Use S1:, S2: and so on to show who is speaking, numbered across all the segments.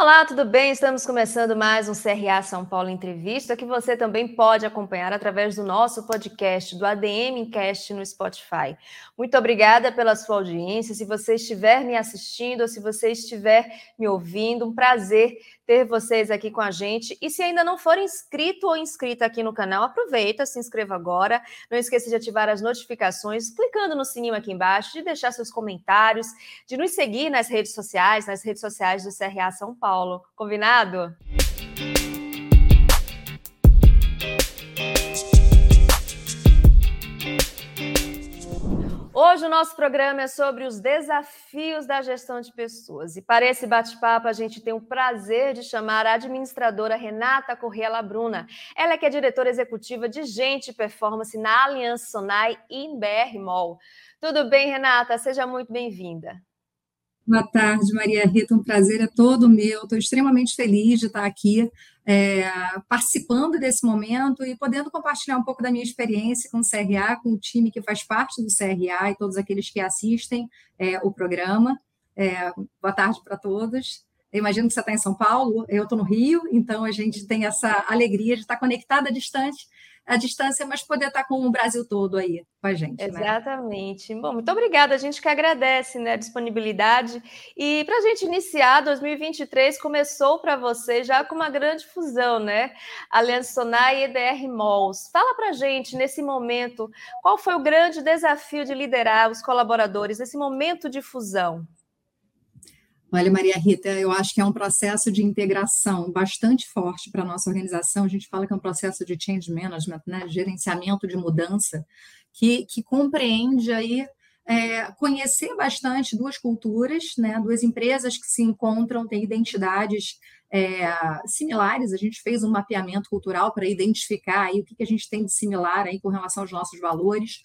S1: Olá, tudo bem? Estamos começando mais um CRA São Paulo Entrevista, que você também pode acompanhar através do nosso podcast, do ADM Cast no Spotify. Muito obrigada pela sua audiência. Se você estiver me assistindo ou se você estiver me ouvindo, um prazer ter vocês aqui com a gente. E se ainda não for inscrito ou inscrita aqui no canal, aproveita, se inscreva agora. Não esqueça de ativar as notificações, clicando no sininho aqui embaixo, de deixar seus comentários, de nos seguir nas redes sociais, nas redes sociais do CRA São Paulo. Combinado? Hoje o nosso programa é sobre os desafios da gestão de pessoas. E para esse bate-papo, a gente tem o prazer de chamar a administradora Renata Corrêa Labruna. Ela é que é diretora executiva de Gente Performance na Aliança Sonai e em BR Mall. Tudo bem, Renata? Seja muito bem-vinda.
S2: Boa tarde, Maria Rita. Um prazer é todo meu. Estou extremamente feliz de estar aqui é, participando desse momento e podendo compartilhar um pouco da minha experiência com o CRA, com o time que faz parte do CRA e todos aqueles que assistem é, o programa. É, boa tarde para todos. Eu imagino que você está em São Paulo, eu estou no Rio, então a gente tem essa alegria de estar conectada distante a distância, mas poder estar com o Brasil todo aí com a gente.
S1: Né? Exatamente. Né? Bom, muito obrigada. A gente que agradece né, a disponibilidade. E para a gente iniciar, 2023 começou para você já com uma grande fusão, né? Aliança Sonai e EDR Malls. Fala para a gente, nesse momento, qual foi o grande desafio de liderar os colaboradores nesse momento de fusão?
S2: Olha, Maria Rita, eu acho que é um processo de integração bastante forte para a nossa organização. A gente fala que é um processo de change management, né, gerenciamento de mudança, que, que compreende aí é, conhecer bastante duas culturas, né, duas empresas que se encontram, têm identidades é, similares. A gente fez um mapeamento cultural para identificar aí o que, que a gente tem de similar aí com relação aos nossos valores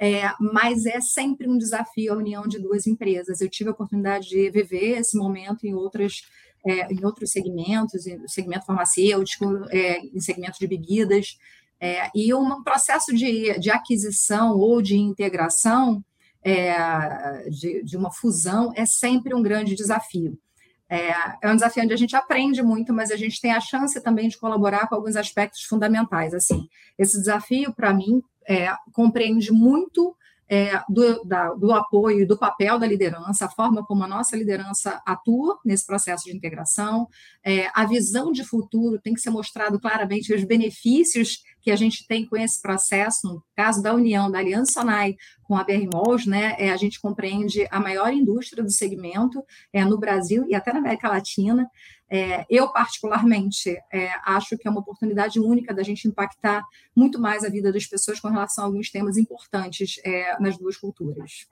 S2: é, mas é sempre um desafio a união de duas empresas. Eu tive a oportunidade de viver esse momento em outras é, em outros segmentos, em segmento farmacêutico, é, em segmento de bebidas, é, e um processo de, de aquisição ou de integração, é, de, de, uma fusão, é sempre um grande desafio. É, é, um desafio onde a gente aprende muito, mas a gente tem a chance também de colaborar com alguns aspectos fundamentais. Assim, esse desafio, para mim, é, compreende muito é, do, da, do apoio do papel da liderança, a forma como a nossa liderança atua nesse processo de integração, é, a visão de futuro tem que ser mostrado claramente os benefícios que a gente tem com esse processo, no caso da união da Aliança Sonai com a BR Malls, né, é, a gente compreende a maior indústria do segmento é, no Brasil e até na América Latina, é, eu, particularmente, é, acho que é uma oportunidade única da gente impactar muito mais a vida das pessoas com relação a alguns temas importantes é, nas duas culturas.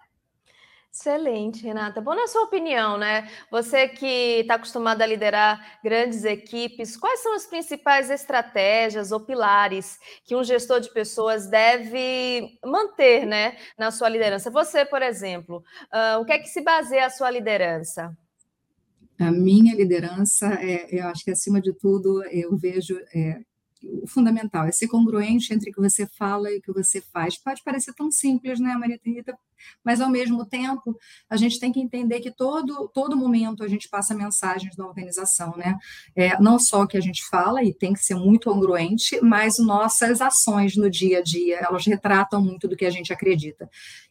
S1: Excelente, Renata. Bom, na sua opinião, né? Você que está acostumada a liderar grandes equipes, quais são as principais estratégias ou pilares que um gestor de pessoas deve manter, né, na sua liderança? Você, por exemplo, uh, o que é que se baseia a sua liderança?
S2: A minha liderança, é, eu acho que acima de tudo, eu vejo é, o fundamental é ser congruente entre o que você fala e o que você faz. Pode parecer tão simples, né, Maria Terita? Mas, ao mesmo tempo, a gente tem que entender que todo, todo momento a gente passa mensagens na organização, né? É, não só o que a gente fala, e tem que ser muito congruente, mas nossas ações no dia a dia, elas retratam muito do que a gente acredita.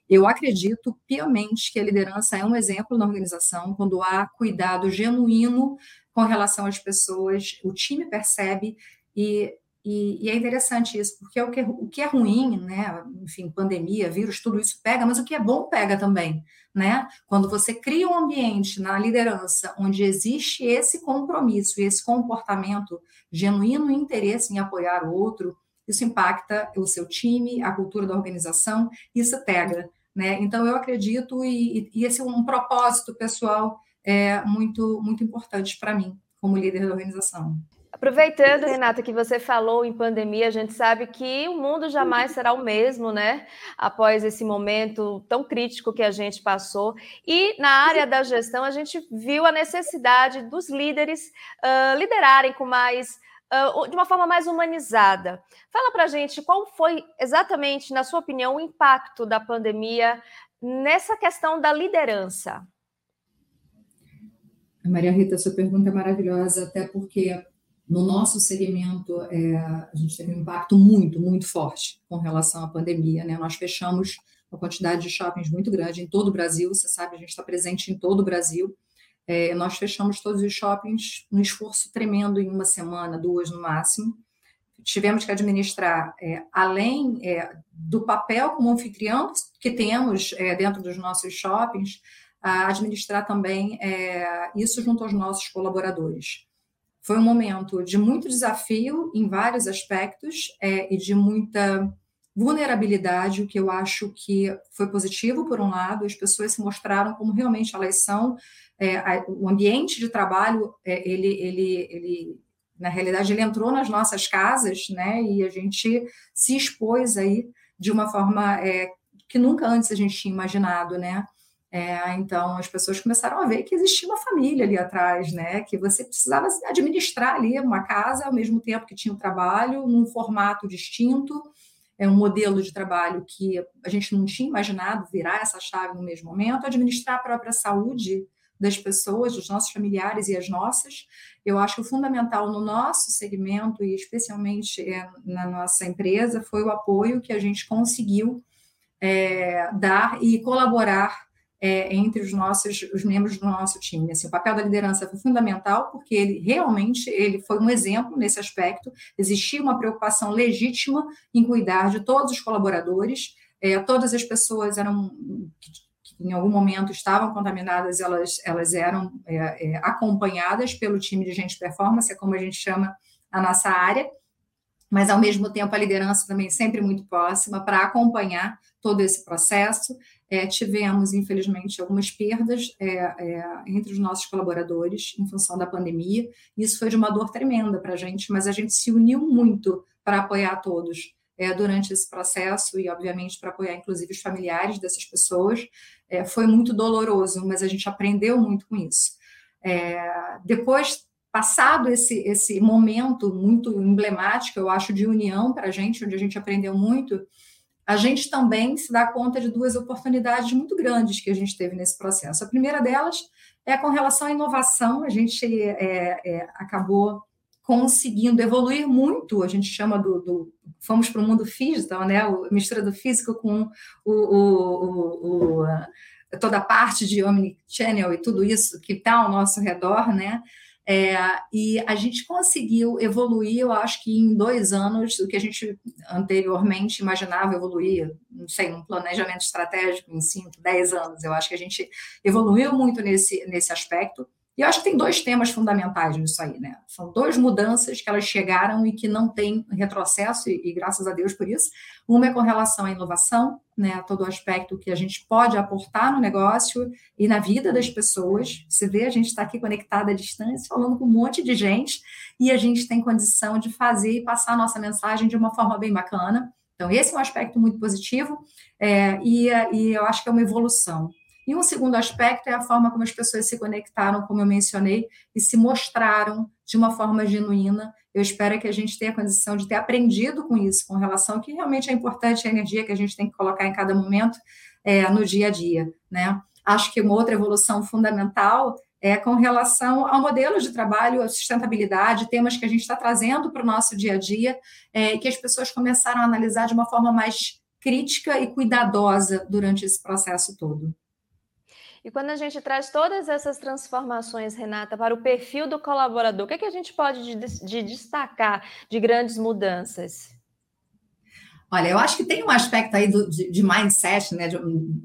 S2: Eu acredito piamente que a liderança é um exemplo na organização, quando há cuidado genuíno com relação às pessoas, o time percebe e, e, e é interessante isso, porque é o, que, o que é ruim, né? Enfim, pandemia, vírus, tudo isso pega, mas o que é bom pega também, né? Quando você cria um ambiente na liderança onde existe esse compromisso e esse comportamento genuíno interesse em apoiar o outro, isso impacta o seu time, a cultura da organização, isso pega. Né? Então, eu acredito, e, e esse é um propósito pessoal é, muito, muito importante para mim, como líder da organização.
S1: Aproveitando, Renata, que você falou em pandemia, a gente sabe que o mundo jamais será o mesmo, né? Após esse momento tão crítico que a gente passou. E na área da gestão, a gente viu a necessidade dos líderes uh, liderarem com mais Uh, de uma forma mais humanizada. Fala para gente qual foi exatamente, na sua opinião, o impacto da pandemia nessa questão da liderança.
S2: Maria Rita, sua pergunta é maravilhosa, até porque no nosso segmento é, a gente teve um impacto muito, muito forte com relação à pandemia. Né? Nós fechamos uma quantidade de shoppings muito grande em todo o Brasil, você sabe, a gente está presente em todo o Brasil. É, nós fechamos todos os shoppings num esforço tremendo em uma semana, duas no máximo. Tivemos que administrar, é, além é, do papel como anfitrião que temos é, dentro dos nossos shoppings, administrar também é, isso junto aos nossos colaboradores. Foi um momento de muito desafio em vários aspectos é, e de muita vulnerabilidade, o que eu acho que foi positivo, por um lado, as pessoas se mostraram como realmente elas são, é, a, o ambiente de trabalho, é, ele, ele, ele, na realidade, ele entrou nas nossas casas, né, e a gente se expôs aí de uma forma é, que nunca antes a gente tinha imaginado, né, é, então, as pessoas começaram a ver que existia uma família ali atrás, né? Que você precisava administrar ali uma casa ao mesmo tempo que tinha o trabalho, num formato distinto, é um modelo de trabalho que a gente não tinha imaginado virar essa chave no mesmo momento, administrar a própria saúde das pessoas, dos nossos familiares e as nossas. Eu acho que o fundamental no nosso segmento e especialmente é, na nossa empresa foi o apoio que a gente conseguiu é, dar e colaborar é, entre os nossos os membros do nosso time. Assim, o papel da liderança foi fundamental porque ele realmente ele foi um exemplo nesse aspecto. Existia uma preocupação legítima em cuidar de todos os colaboradores. É, todas as pessoas eram em algum momento estavam contaminadas, elas elas eram é, é acompanhadas pelo time de gente performance, é como a gente chama a nossa área mas ao mesmo tempo a liderança também sempre muito próxima para acompanhar todo esse processo é, tivemos, infelizmente, algumas perdas é, é, entre os nossos colaboradores em função da pandemia. Isso foi de uma dor tremenda para a gente, mas a gente se uniu muito para apoiar todos é, durante esse processo e, obviamente, para apoiar, inclusive, os familiares dessas pessoas. É, foi muito doloroso, mas a gente aprendeu muito com isso. É, depois passado esse, esse momento muito emblemático, eu acho, de união para a gente, onde a gente aprendeu muito, a gente também se dá conta de duas oportunidades muito grandes que a gente teve nesse processo. A primeira delas é com relação à inovação, a gente é, é, acabou conseguindo evoluir muito, a gente chama do, do fomos para o mundo digital, né, a mistura do físico com o, o, o, toda a parte de omnichannel e tudo isso que está ao nosso redor, né, é, e a gente conseguiu evoluir, eu acho que em dois anos, o que a gente anteriormente imaginava evoluir, não sei, num planejamento estratégico em cinco, dez anos. Eu acho que a gente evoluiu muito nesse, nesse aspecto. E eu acho que tem dois temas fundamentais nisso aí, né? São duas mudanças que elas chegaram e que não tem retrocesso, e, e graças a Deus por isso. Uma é com relação à inovação, né? Todo o aspecto que a gente pode aportar no negócio e na vida das pessoas. Você vê, a gente está aqui conectada à distância, falando com um monte de gente, e a gente tem condição de fazer e passar a nossa mensagem de uma forma bem bacana. Então, esse é um aspecto muito positivo, é, e, e eu acho que é uma evolução. E um segundo aspecto é a forma como as pessoas se conectaram, como eu mencionei, e se mostraram de uma forma genuína. Eu espero que a gente tenha a condição de ter aprendido com isso, com relação que realmente é importante a energia que a gente tem que colocar em cada momento é, no dia a dia. Né? Acho que uma outra evolução fundamental é com relação ao modelo de trabalho, a sustentabilidade, temas que a gente está trazendo para o nosso dia a dia, é, que as pessoas começaram a analisar de uma forma mais crítica e cuidadosa durante esse processo todo.
S1: E quando a gente traz todas essas transformações, Renata, para o perfil do colaborador, o que, é que a gente pode de, de destacar de grandes mudanças?
S2: Olha, eu acho que tem um aspecto aí do, de, de, mindset, né, de,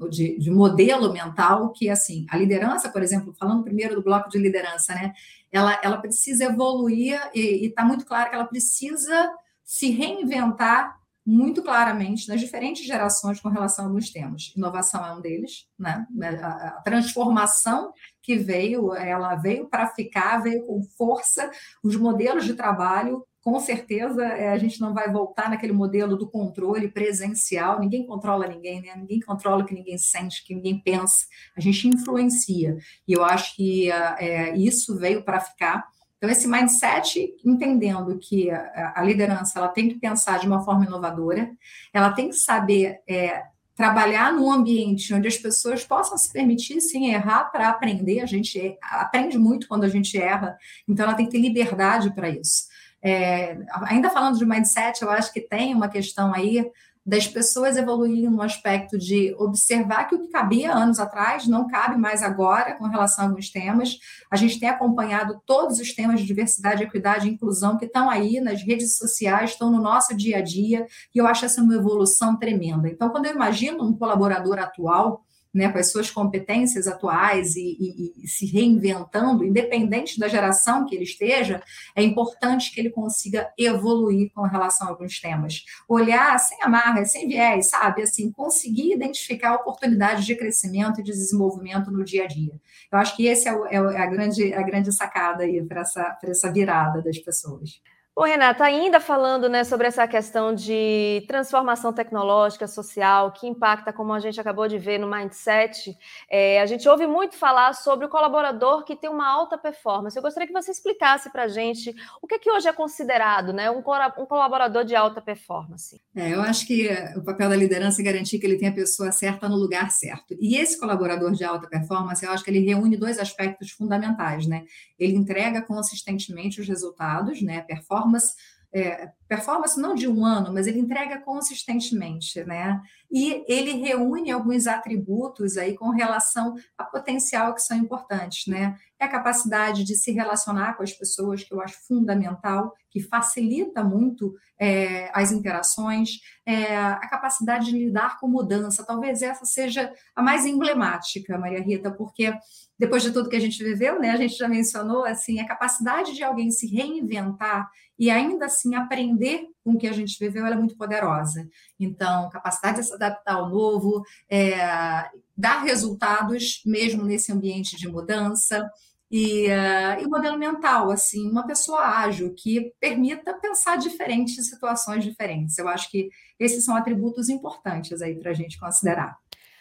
S2: de, de, modelo mental, que assim, a liderança, por exemplo, falando primeiro do bloco de liderança, né, ela, ela precisa evoluir e está muito claro que ela precisa se reinventar muito claramente nas diferentes gerações com relação a alguns temas. Inovação é um deles, né? A transformação que veio, ela veio para ficar, veio com força. Os modelos de trabalho, com certeza, é, a gente não vai voltar naquele modelo do controle presencial. Ninguém controla ninguém, né? Ninguém controla o que ninguém sente, o que ninguém pensa. A gente influencia. E eu acho que é, isso veio para ficar. Então, esse mindset, entendendo que a, a, liderança ela tem que pensar de uma forma inovadora, ela tem que saber é, trabalhar num ambiente onde as pessoas possam se permitir sim errar para aprender. A gente aprende muito quando a gente erra, então ela tem que ter liberdade para isso. É, ainda falando de mindset, eu acho que tem uma questão aí das pessoas evoluírem no aspecto de observar que o que cabia anos atrás não cabe mais agora com relação a alguns temas. A gente tem acompanhado todos os temas de diversidade, equidade e inclusão que estão aí nas redes sociais, estão no nosso dia a dia, e eu acho essa uma evolução tremenda. Então, quando eu imagino um colaborador atual, né, com as suas competências atuais e, e, e, se reinventando, independente da geração que ele esteja, é importante que ele consiga evoluir com relação a alguns temas. Olhar sem amarras, sem viés, sabe? Assim, conseguir identificar oportunidades de crescimento e de desenvolvimento no dia a dia. Eu acho que esse é, o, é a, grande, a grande sacada aí para essa, essa virada das pessoas.
S1: Bom, Renata, ainda falando né, sobre essa questão de transformação tecnológica, social, que impacta, como a gente acabou de ver no Mindset, é, a gente ouve muito falar sobre o colaborador que tem uma alta performance. Eu gostaria que você explicasse para a gente o que, que hoje é considerado né, um, um colaborador de alta performance.
S2: É, eu acho que o papel da liderança é garantir que ele tenha a pessoa certa no lugar certo. E esse colaborador de alta performance, eu acho que ele reúne dois aspectos fundamentais. Né? Ele entrega consistentemente os resultados, né, performance performance, é, performance não de um ano, mas ele entrega consistentemente, né? E ele reúne alguns atributos aí com relação a potencial que são importantes, né? É a capacidade de se relacionar com as pessoas, que eu acho fundamental, que facilita muito é, as interações, é, a capacidade de lidar com mudança. Talvez essa seja a mais emblemática, Maria Rita, porque depois de tudo que a gente viveu, né, a gente já mencionou assim, a capacidade de alguém se reinventar e ainda assim aprender com que a gente viveu, ela é muito poderosa. Então, capacidade de se adaptar ao novo, é, dar resultados mesmo nesse ambiente de mudança. E, uh, e o modelo mental, assim, uma pessoa ágil que permita pensar diferentes situações diferentes. Eu acho que esses são atributos importantes aí para a gente considerar.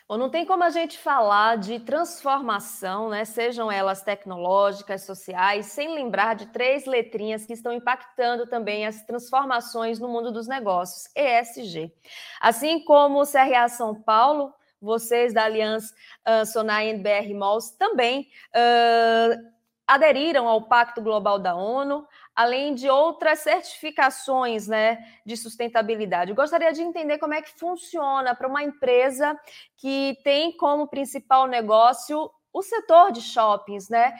S1: Bom, não tem como a gente falar de transformação, né, sejam elas tecnológicas, sociais, sem lembrar de três letrinhas que estão impactando também as transformações no mundo dos negócios, ESG. Assim como o CRA São Paulo, vocês da Aliança uh, Sonai e BR Malls também uh, aderiram ao Pacto Global da ONU, além de outras certificações né, de sustentabilidade. Eu gostaria de entender como é que funciona para uma empresa que tem como principal negócio o setor de shoppings, né?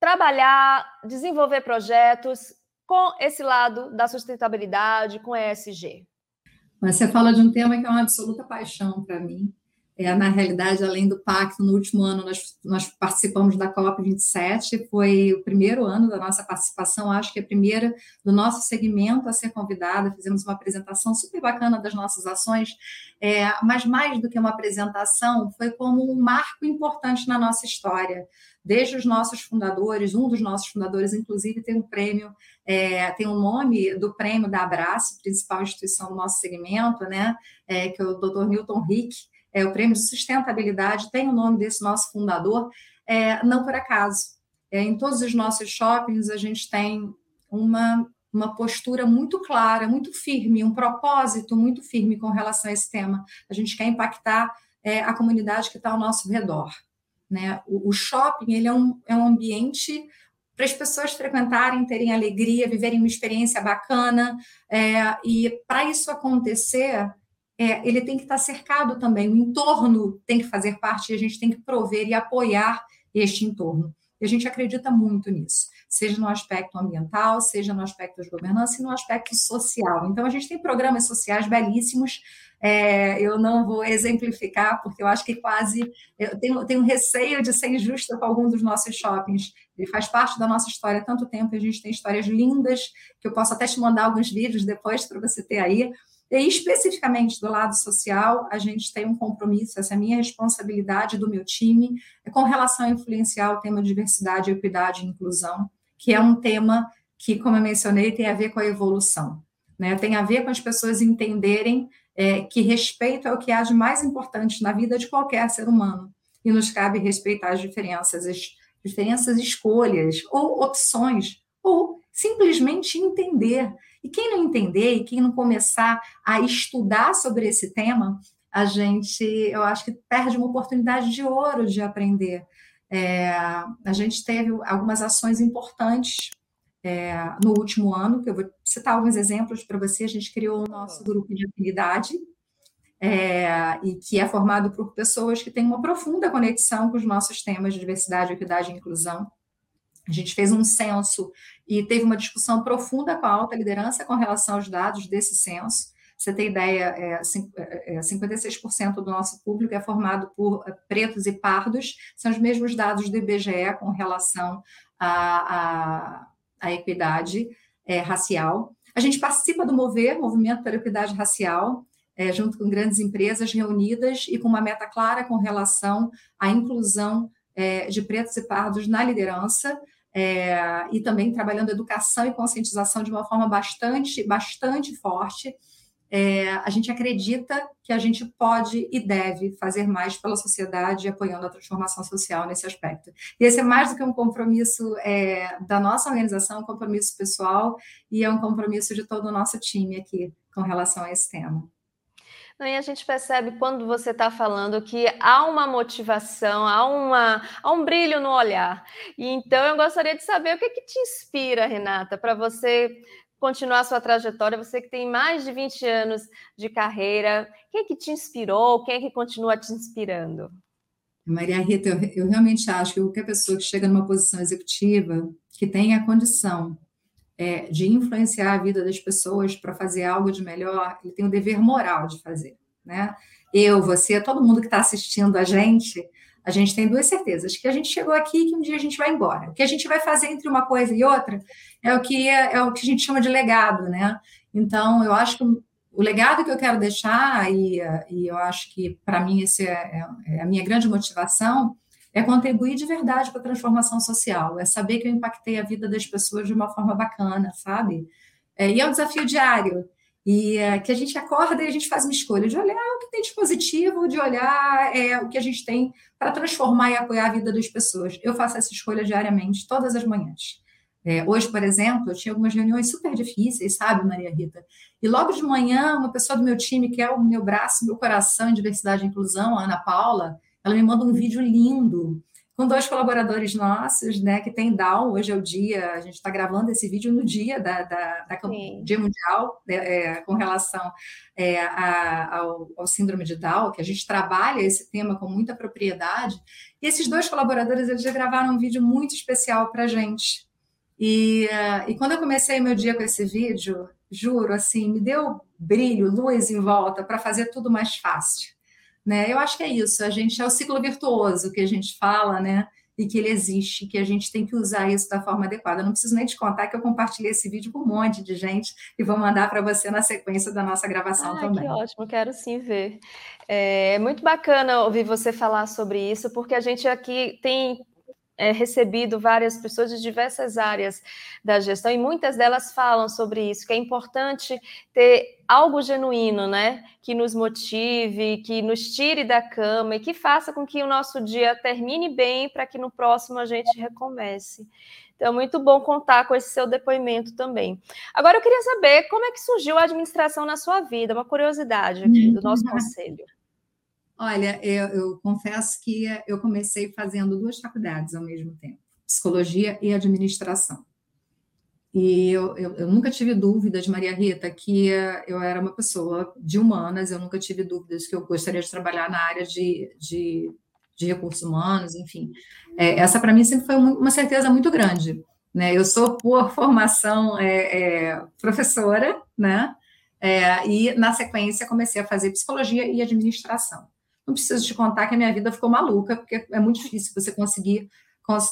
S1: Trabalhar, desenvolver projetos com esse lado da sustentabilidade, com ESG.
S2: Você fala de um tema que é uma absoluta paixão para mim, é, na realidade, além do pacto, no último ano nós, nós participamos da COP27, foi o primeiro ano da nossa participação, acho que é a primeira do nosso segmento a ser convidada, fizemos uma apresentação super bacana das nossas ações, é, mas mais do que uma apresentação, foi como um marco importante na nossa história. Desde os nossos fundadores, um dos nossos fundadores, inclusive, tem um prêmio, é, tem o um nome do prêmio da Abraço, principal instituição do nosso segmento, né, é, que é o Dr. Newton Rick, é, o Prêmio de Sustentabilidade tem o nome desse nosso fundador, é, não por acaso. É, em todos os nossos shoppings, a gente tem uma, uma postura muito clara, muito firme, um propósito muito firme com relação a esse tema. A gente quer impactar é, a comunidade que está ao nosso redor. Né? O, o shopping ele é, um, é um ambiente para as pessoas frequentarem, terem alegria, viverem uma experiência bacana. É, e para isso acontecer, é, ele tem que estar cercado também, o entorno tem que fazer parte e a gente tem que prover e apoiar este entorno. E a gente acredita muito nisso, seja no aspecto ambiental, seja no aspecto de governança e no aspecto social. Então, a gente tem programas sociais belíssimos. É, eu não vou exemplificar, porque eu acho que quase. Eu tenho, tenho receio de ser injusta com algum dos nossos shoppings. Ele faz parte da nossa história há tanto tempo, a gente tem histórias lindas, que eu posso até te mandar alguns vídeos depois para você ter aí e especificamente do lado social, a gente tem um compromisso, essa é a minha responsabilidade do meu time, é com relação a influenciar o tema diversidade, equidade e inclusão, que é um tema que, como eu mencionei, tem a ver com a evolução. Né? Tem a ver com as pessoas entenderem é, que respeito é o que há de mais importante na vida de qualquer ser humano. E nos cabe respeitar as diferenças, as diferenças, escolhas ou opções, ou simplesmente entender e quem não entender e quem não começar a estudar sobre esse tema, a gente, eu acho que perde uma oportunidade de ouro de aprender. É, a gente teve algumas ações importantes é, no último ano, que eu vou citar alguns exemplos para você. A gente criou o nosso grupo de afinidade, é, e que é formado por pessoas que têm uma profunda conexão com os nossos temas de diversidade, equidade e inclusão. A gente fez um censo e teve uma discussão profunda com a alta liderança com relação aos dados desse censo. Você tem ideia, é, 56% é, é, do nosso público é formado por é, pretos e pardos, são os mesmos dados do IBGE com relação à, à, à equidade é, racial. A gente participa do MOVER, Movimento pela Equidade Racial, é, junto com grandes empresas reunidas e com uma meta clara com relação à inclusão é, de pretos e pardos na liderança. É, e também trabalhando educação e conscientização de uma forma bastante, bastante forte. É, a gente acredita que a gente pode e deve fazer mais pela sociedade, apoiando a transformação social nesse aspecto. E esse é mais do que um compromisso é, da nossa organização, um compromisso pessoal e é um compromisso de todo o nosso time aqui com relação a esse tema.
S1: E a gente percebe quando você está falando que há uma motivação, há, uma, há um brilho no olhar. E então eu gostaria de saber o que, que te inspira, Renata, para você continuar sua trajetória, você que tem mais de 20 anos de carreira, quem é que te inspirou, quem é que continua te inspirando?
S2: Maria Rita, eu, eu realmente acho que qualquer pessoa que chega numa posição executiva, que tenha a condição é, de influenciar a vida das pessoas para fazer algo de melhor, ele tem o dever moral de fazer, né? Eu, você, todo mundo que está assistindo a gente, a gente tem duas certezas: que a gente chegou aqui e que um dia a gente vai embora. O que a gente vai fazer entre uma coisa e outra é o que é, é o que a gente chama de legado, né? Então, eu acho que o legado que eu quero deixar e, e eu acho que para mim esse é, é, é a minha grande motivação é contribuir de verdade para a transformação social, é saber que eu impactei a vida das pessoas de uma forma bacana, sabe? É, e é um desafio diário, e é, que a gente acorda e a gente faz uma escolha de olhar o que tem de positivo, de olhar é, o que a gente tem para transformar e apoiar a vida das pessoas. Eu faço essa escolha diariamente, todas as manhãs. É, hoje, por exemplo, eu tinha algumas reuniões super difíceis, sabe, Maria Rita? E logo de manhã, uma pessoa do meu time, que é o meu braço, meu coração em diversidade e inclusão, a Ana Paula, ela me manda um vídeo lindo com dois colaboradores nossos, né, que tem Down, hoje é o dia, a gente está gravando esse vídeo no dia da, da, da Dia Mundial, né, é, com relação é, a, ao, ao, síndrome de Down, que a gente trabalha esse tema com muita propriedade, e esses dois colaboradores, eles já gravaram um vídeo muito especial para a gente, e, e quando eu comecei meu dia com esse vídeo, juro, assim, me deu brilho, luz em volta para fazer tudo mais fácil. Né? Eu acho que é isso, a gente é o ciclo virtuoso que a gente fala, né? E que ele existe, que a gente tem que usar isso da forma adequada. não preciso nem te contar que eu compartilhei esse vídeo com um monte de gente e vou mandar para você na sequência da nossa gravação
S1: ah,
S2: também.
S1: Que ótimo, quero sim ver. É muito bacana ouvir você falar sobre isso, porque a gente aqui tem é, recebido várias pessoas de diversas áreas da gestão e muitas delas falam sobre isso, que é importante ter algo genuíno, né? Que nos motive, que nos tire da cama e que faça com que o nosso dia termine bem para que no próximo a gente recomece. Então, muito bom contar com esse seu depoimento também. Agora, eu queria saber como é que surgiu a administração na sua vida, uma curiosidade aqui do nosso conselho.
S2: Olha, eu, eu, confesso que eu comecei fazendo duas faculdades ao mesmo tempo, psicologia e administração. E eu, eu, eu, nunca tive dúvidas, Maria Rita, que eu era uma pessoa de humanas, eu nunca tive dúvidas que eu gostaria de trabalhar na área de, de, de recursos humanos, enfim. É, essa, para mim, sempre foi uma certeza muito grande. Né? Eu sou, por formação, é, é, professora, né? É, e, na sequência, comecei a fazer psicologia e administração. Não preciso te contar que a minha vida ficou maluca, porque é muito difícil você conseguir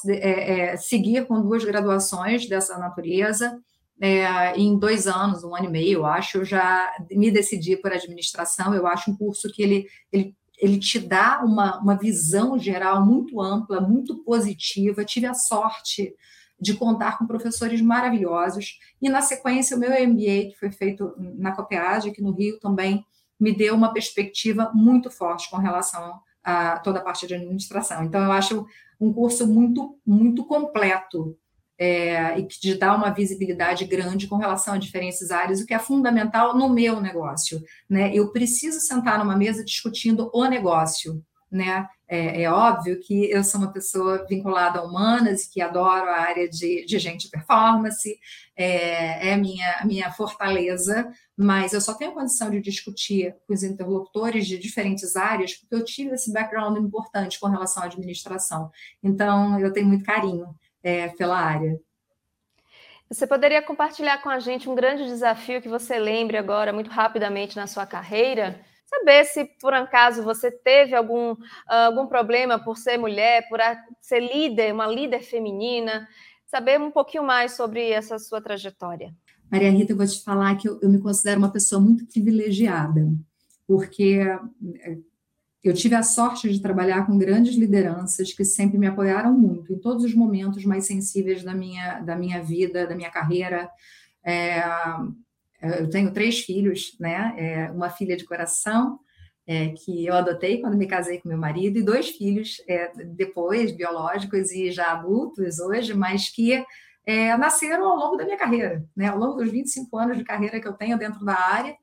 S2: é, é, seguir com duas graduações dessa natureza. É, em dois anos, um ano e meio, eu acho, eu já me decidi por administração. Eu acho um curso que ele, ele, ele te dá uma, uma visão geral muito ampla, muito positiva. Tive a sorte de contar com professores maravilhosos. E, na sequência, o meu MBA, que foi feito na COPEAD, aqui no Rio, também me deu uma perspectiva muito forte com relação a toda a parte de administração. Então, eu acho um curso muito, muito completo. é, e que te dá uma visibilidade grande com relação a diferentes áreas, o que é fundamental no meu negócio. Né? Eu preciso sentar numa mesa discutindo o negócio. Né? É, é, óbvio que eu sou uma pessoa vinculada a humanas, que adoro a área de, de gente performance, é, é a minha, minha fortaleza, mas eu só tenho condição de discutir com os interlocutores de diferentes áreas, porque eu tive esse background importante com relação à administração. Então, eu tenho muito carinho é, pela área.
S1: Você poderia compartilhar com a gente um grande desafio que você lembre agora, muito rapidamente, na sua carreira? Saber se, por acaso, você teve algum, algum problema por ser mulher, por ser líder, uma líder feminina. Saber um pouquinho mais sobre essa sua trajetória.
S2: Maria Rita, eu vou te falar que eu, eu me considero uma pessoa muito privilegiada, porque é, eu tive a sorte de trabalhar com grandes lideranças que sempre me apoiaram muito em todos os momentos mais sensíveis da minha, da minha vida, da minha carreira. É, eu tenho três filhos, né? É, uma filha de coração, é, que eu adotei quando me casei com meu marido, e dois filhos é, depois, biológicos e já adultos hoje, mas que é, nasceram ao longo da minha carreira, né? ao longo dos 25 anos de carreira que eu tenho dentro da área.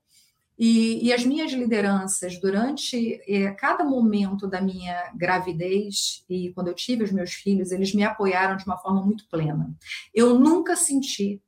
S2: E, e as minhas lideranças, durante é, cada momento da minha gravidez e quando eu tive os meus filhos, eles me apoiaram de uma forma muito plena. Eu nunca senti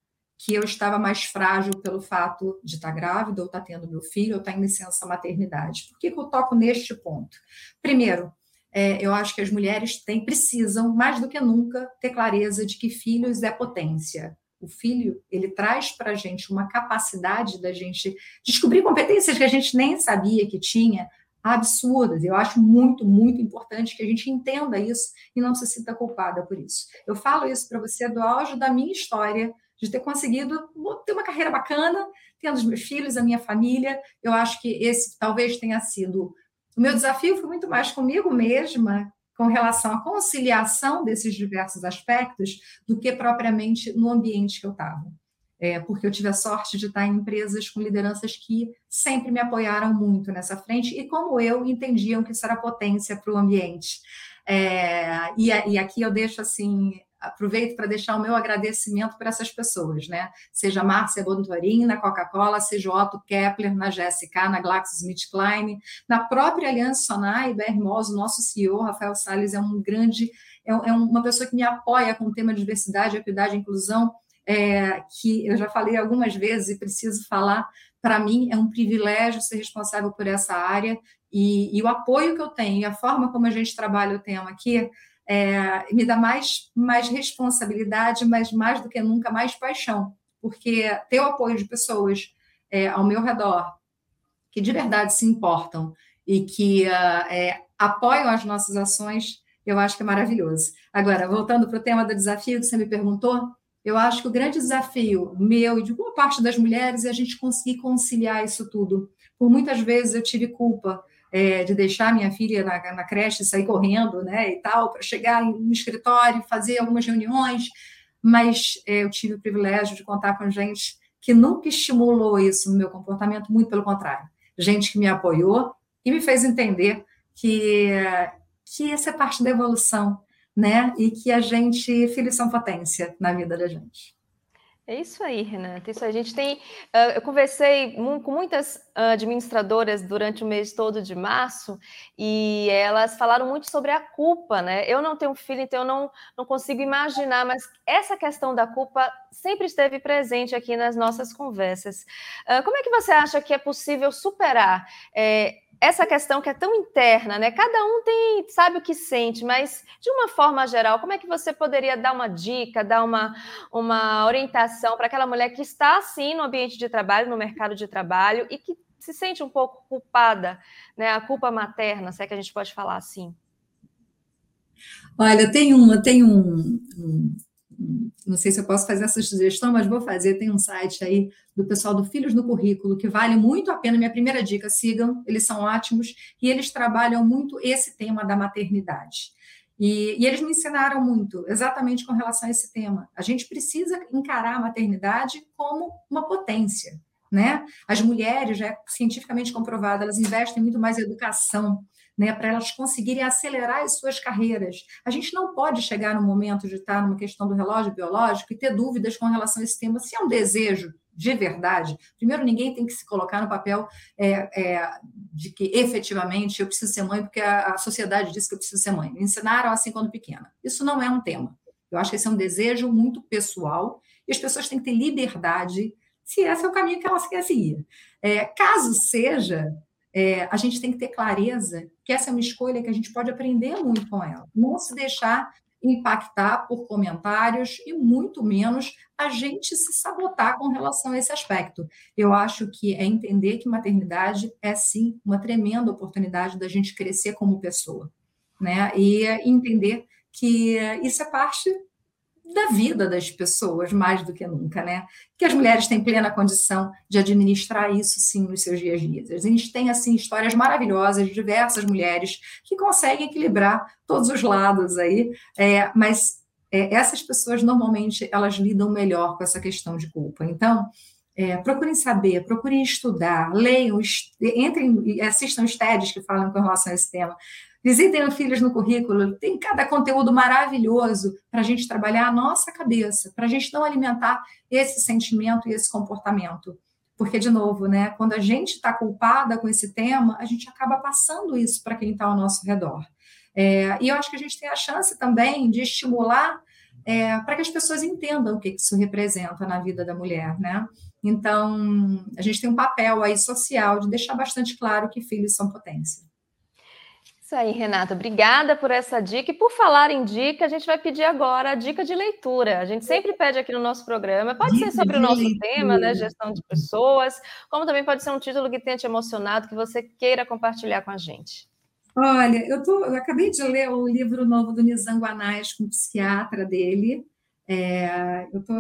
S2: que eu estava mais frágil pelo fato de estar grávida, ou estar tendo meu filho, ou estar em licença maternidade. Por que, que eu toco neste ponto? Primeiro, é, eu acho que as mulheres têm, precisam, mais do que nunca, ter clareza de que filhos é potência. O filho, ele traz para a gente uma capacidade da gente descobrir competências que a gente nem sabia que tinha, absurdas. Eu acho muito, muito importante que a gente entenda isso e não se sinta culpada por isso. Eu falo isso para você do auge da minha história, de ter conseguido ter uma carreira bacana, tendo os meus filhos, a minha família. Eu acho que esse talvez tenha sido o meu desafio foi muito mais comigo mesma, com relação à conciliação desses diversos aspectos, do que propriamente no ambiente que eu estava. É, porque eu tive a sorte de estar em empresas com lideranças que sempre me apoiaram muito nessa frente e, como eu, entendiam que isso era potência para o ambiente. É, e, e, aqui eu deixo assim aproveito para deixar o meu agradecimento para essas pessoas, né? Seja Márcia Bontorin na Coca-Cola, seja Otto Kepler na GSK, na GlaxoSmithKline, na própria Aliança Sonai, o nosso CEO, Rafael Salles, é um grande, é, é uma pessoa que me apoia com o tema de diversidade, equidade e inclusão, é, que eu já falei algumas vezes e preciso falar, para mim é um privilégio ser responsável por essa área e, e o apoio que eu tenho e a forma como a gente trabalha o tema aqui é, me dá mais, mais responsabilidade, mas mais do que nunca, mais paixão, porque ter o apoio de pessoas é, ao meu redor que de verdade se importam e que uh, é, apoiam as nossas ações, eu acho que é maravilhoso. Agora, voltando para o tema do desafio que você me perguntou, eu acho que o grande desafio meu e de boa parte das mulheres é a gente conseguir conciliar isso tudo. Por muitas vezes eu tive culpa é, de deixar minha filha na, na creche, sair correndo, né, e tal, para chegar no escritório, fazer algumas reuniões, mas é, eu tive o privilégio de contar com gente que nunca estimulou isso no meu comportamento, muito pelo contrário, gente que me apoiou e me fez entender que que essa é parte da evolução, né, e que a gente filhos são potência na vida da gente.
S1: É isso aí, Renata. Isso aí. A gente tem. Uh, eu conversei com muitas administradoras durante o mês todo de março e elas falaram muito sobre a culpa, né? Eu não tenho filho, então eu não, não consigo imaginar, mas essa questão da culpa sempre esteve presente aqui nas nossas conversas. Uh, como é que você acha que é possível superar? É, essa questão que é tão interna, né? Cada um tem, sabe o que sente, mas de uma forma geral, como é que você poderia dar uma dica, dar uma, uma orientação para aquela mulher que está assim no ambiente de trabalho, no mercado de trabalho e que se sente um pouco culpada, né? A culpa materna, se é que a gente pode falar assim.
S2: Olha, tem uma, tem um, um não sei se eu posso fazer essa sugestão, mas vou fazer. Tem um site aí do pessoal do Filhos no Currículo que vale muito a pena. Minha primeira dica: sigam, eles são ótimos e eles trabalham muito esse tema da maternidade. E, e, eles me ensinaram muito, exatamente com relação a esse tema. A gente precisa encarar a maternidade como uma potência. Né? As mulheres, já é cientificamente comprovado, elas investem muito mais em educação né, para elas conseguirem acelerar as suas carreiras. A gente não pode chegar no momento de estar numa questão do relógio biológico e ter dúvidas com relação a esse tema, se é um desejo de verdade. Primeiro, ninguém tem que se colocar no papel é, é, de que efetivamente eu preciso ser mãe porque a, a sociedade diz que eu preciso ser mãe. Me ensinaram assim quando pequena. Isso não é um tema. Eu acho que esse é um desejo muito pessoal e as pessoas têm que ter liberdade se esse é o caminho que elas querem seguir. É, caso seja, é, a gente tem que ter clareza que essa é uma escolha que a gente pode aprender muito com ela. Não se deixar impactar por comentários e muito menos a gente se sabotar com relação a esse aspecto. Eu acho que é entender que maternidade é sim uma tremenda oportunidade da gente crescer como pessoa, né? E entender que isso é parte da vida das pessoas, mais do que nunca, né? Que as mulheres têm plena condição de administrar isso, sim, nos seus dias a dias. A gente tem, assim, histórias maravilhosas de diversas mulheres que conseguem equilibrar todos os lados aí, é, mas é, essas pessoas, normalmente, elas lidam melhor com essa questão de culpa. Então, é, procurem saber, procurem estudar, leiam, entrem e assistam os TEDs que falam com relação a esse tema. Visitem filhos no currículo, tem cada conteúdo maravilhoso para a gente trabalhar a nossa cabeça, para a gente não alimentar esse sentimento e esse comportamento. Porque, de novo, né, quando a gente está culpada com esse tema, a gente acaba passando isso para quem está ao nosso redor. É, e eu acho que a gente tem a chance também de estimular é, para que as pessoas entendam o que isso representa na vida da mulher, né? Então, a gente tem um papel aí social de deixar bastante claro que filhos são potência.
S1: Isso aí, Renata. Obrigada por essa dica. E por falar em dica, a gente vai pedir agora a dica de leitura. A gente sempre pede aqui no nosso programa. Pode dica ser sobre o nosso leitura. tema, né? Gestão de pessoas, como também pode ser um título que tenha te emocionado, que você queira compartilhar com a gente.
S2: Olha, eu, tô, eu acabei de ler o livro novo do Nizam Guanais, com o psiquiatra dele. É, eu tô,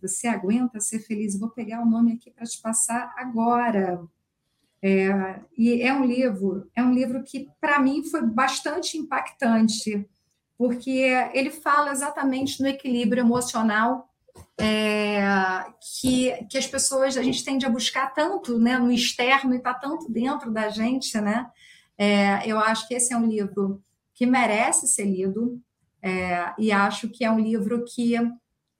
S2: você aguenta ser feliz? vou pegar o nome aqui para te passar agora. É, e é um livro, é um livro que para mim foi bastante impactante, porque ele fala exatamente no equilíbrio emocional é, que, que as pessoas a gente tende a buscar tanto né, no externo e está tanto dentro da gente, né? É, eu acho que esse é um livro que merece ser lido é, e acho que é um livro que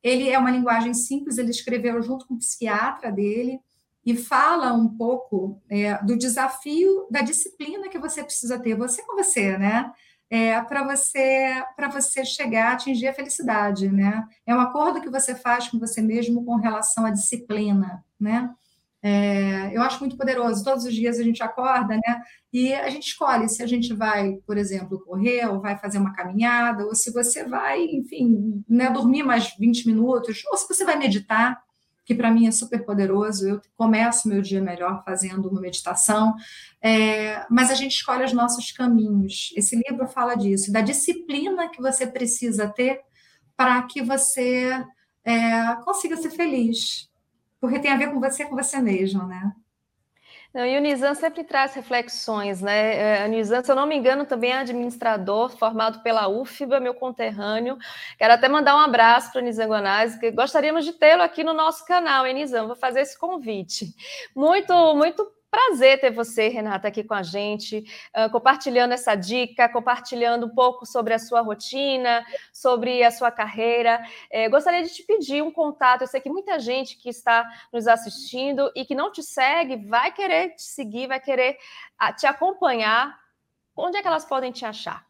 S2: ele é uma linguagem simples. Ele escreveu junto com o psiquiatra dele e fala um pouco é, do desafio da disciplina que você precisa ter, você com você, né? É, para você para você chegar a atingir a felicidade, né? É um acordo que você faz com você mesmo com relação à disciplina, né? É, eu acho muito poderoso. Todos os dias a gente acorda, né? E a gente escolhe se a gente vai, por exemplo, correr, ou vai fazer uma caminhada, ou se você vai, enfim, né, dormir mais 20 minutos, ou se você vai meditar que para mim é super poderoso. Eu começo meu dia melhor fazendo uma meditação, é, mas a gente escolhe os nossos caminhos. Esse livro fala disso, da disciplina que você precisa ter para que você é, consiga ser feliz, porque tem a ver com você, com você mesmo, né?
S1: Não, e o Nizam sempre traz reflexões, né? É, o Nizam, se eu não me engano, também é administrador formado pela UFBA, meu conterrâneo. Quero até mandar um abraço para o Nizam Guanazzi, que gostaríamos de tê-lo aqui no nosso canal, hein, Nizam? Vou fazer esse convite. Muito, muito Prazer ter você, Renata, aqui com a gente, uh, compartilhando essa dica, compartilhando um pouco sobre a sua rotina, sobre a sua carreira. É, gostaria de te pedir um contato. Eu sei que muita gente que está nos assistindo e que não te segue vai querer te seguir, vai querer uh, te acompanhar. Onde é que elas podem te achar?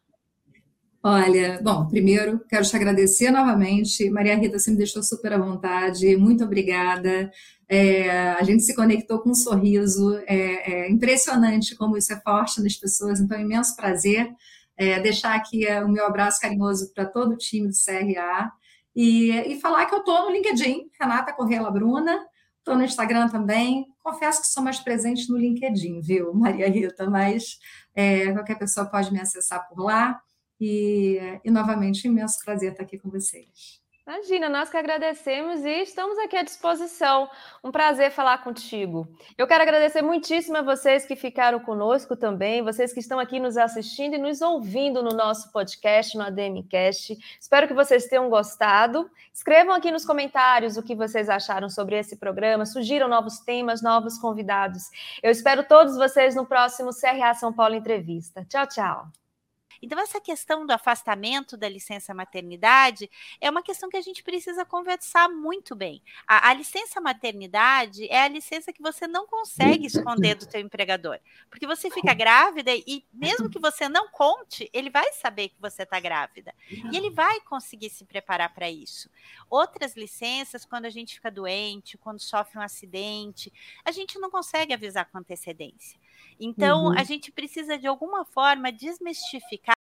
S2: Olha, bom, primeiro quero te agradecer novamente. Maria Rita, você me deixou super à vontade. Muito obrigada. É, a gente se conectou com um sorriso. É, é, impressionante como isso é forte nas pessoas. Então, imenso prazer é, deixar aqui é, o meu abraço carinhoso para todo o time do CRA e, e falar que eu estou no LinkedIn, Renata Correia Bruna. Estou no Instagram também. Confesso que sou mais presente no LinkedIn, viu, Maria Rita? Mas é, qualquer pessoa pode me acessar por lá. E, e novamente, um imenso prazer estar aqui com vocês.
S1: Imagina, nós que agradecemos e estamos aqui à disposição. Um prazer falar contigo. Eu quero agradecer muitíssimo a vocês que ficaram conosco também, vocês que estão aqui nos assistindo e nos ouvindo no nosso podcast, no ADMcast. Espero que vocês tenham gostado. Escrevam aqui nos comentários o que vocês acharam sobre esse programa, sugiram novos temas, novos convidados. Eu espero todos vocês no próximo CRA São Paulo Entrevista. Tchau, tchau.
S3: Então, essa questão do afastamento da licença maternidade é uma questão que a gente precisa conversar muito bem. A, a licença maternidade é a licença que você não consegue esconder do teu empregador, porque você fica grávida e mesmo que você não conte, ele vai saber que você está grávida e ele vai conseguir se preparar para isso. Outras licenças, quando a gente fica doente, quando sofre um acidente, a gente não consegue avisar com antecedência. Então, uhum. a gente precisa de alguma forma desmistificar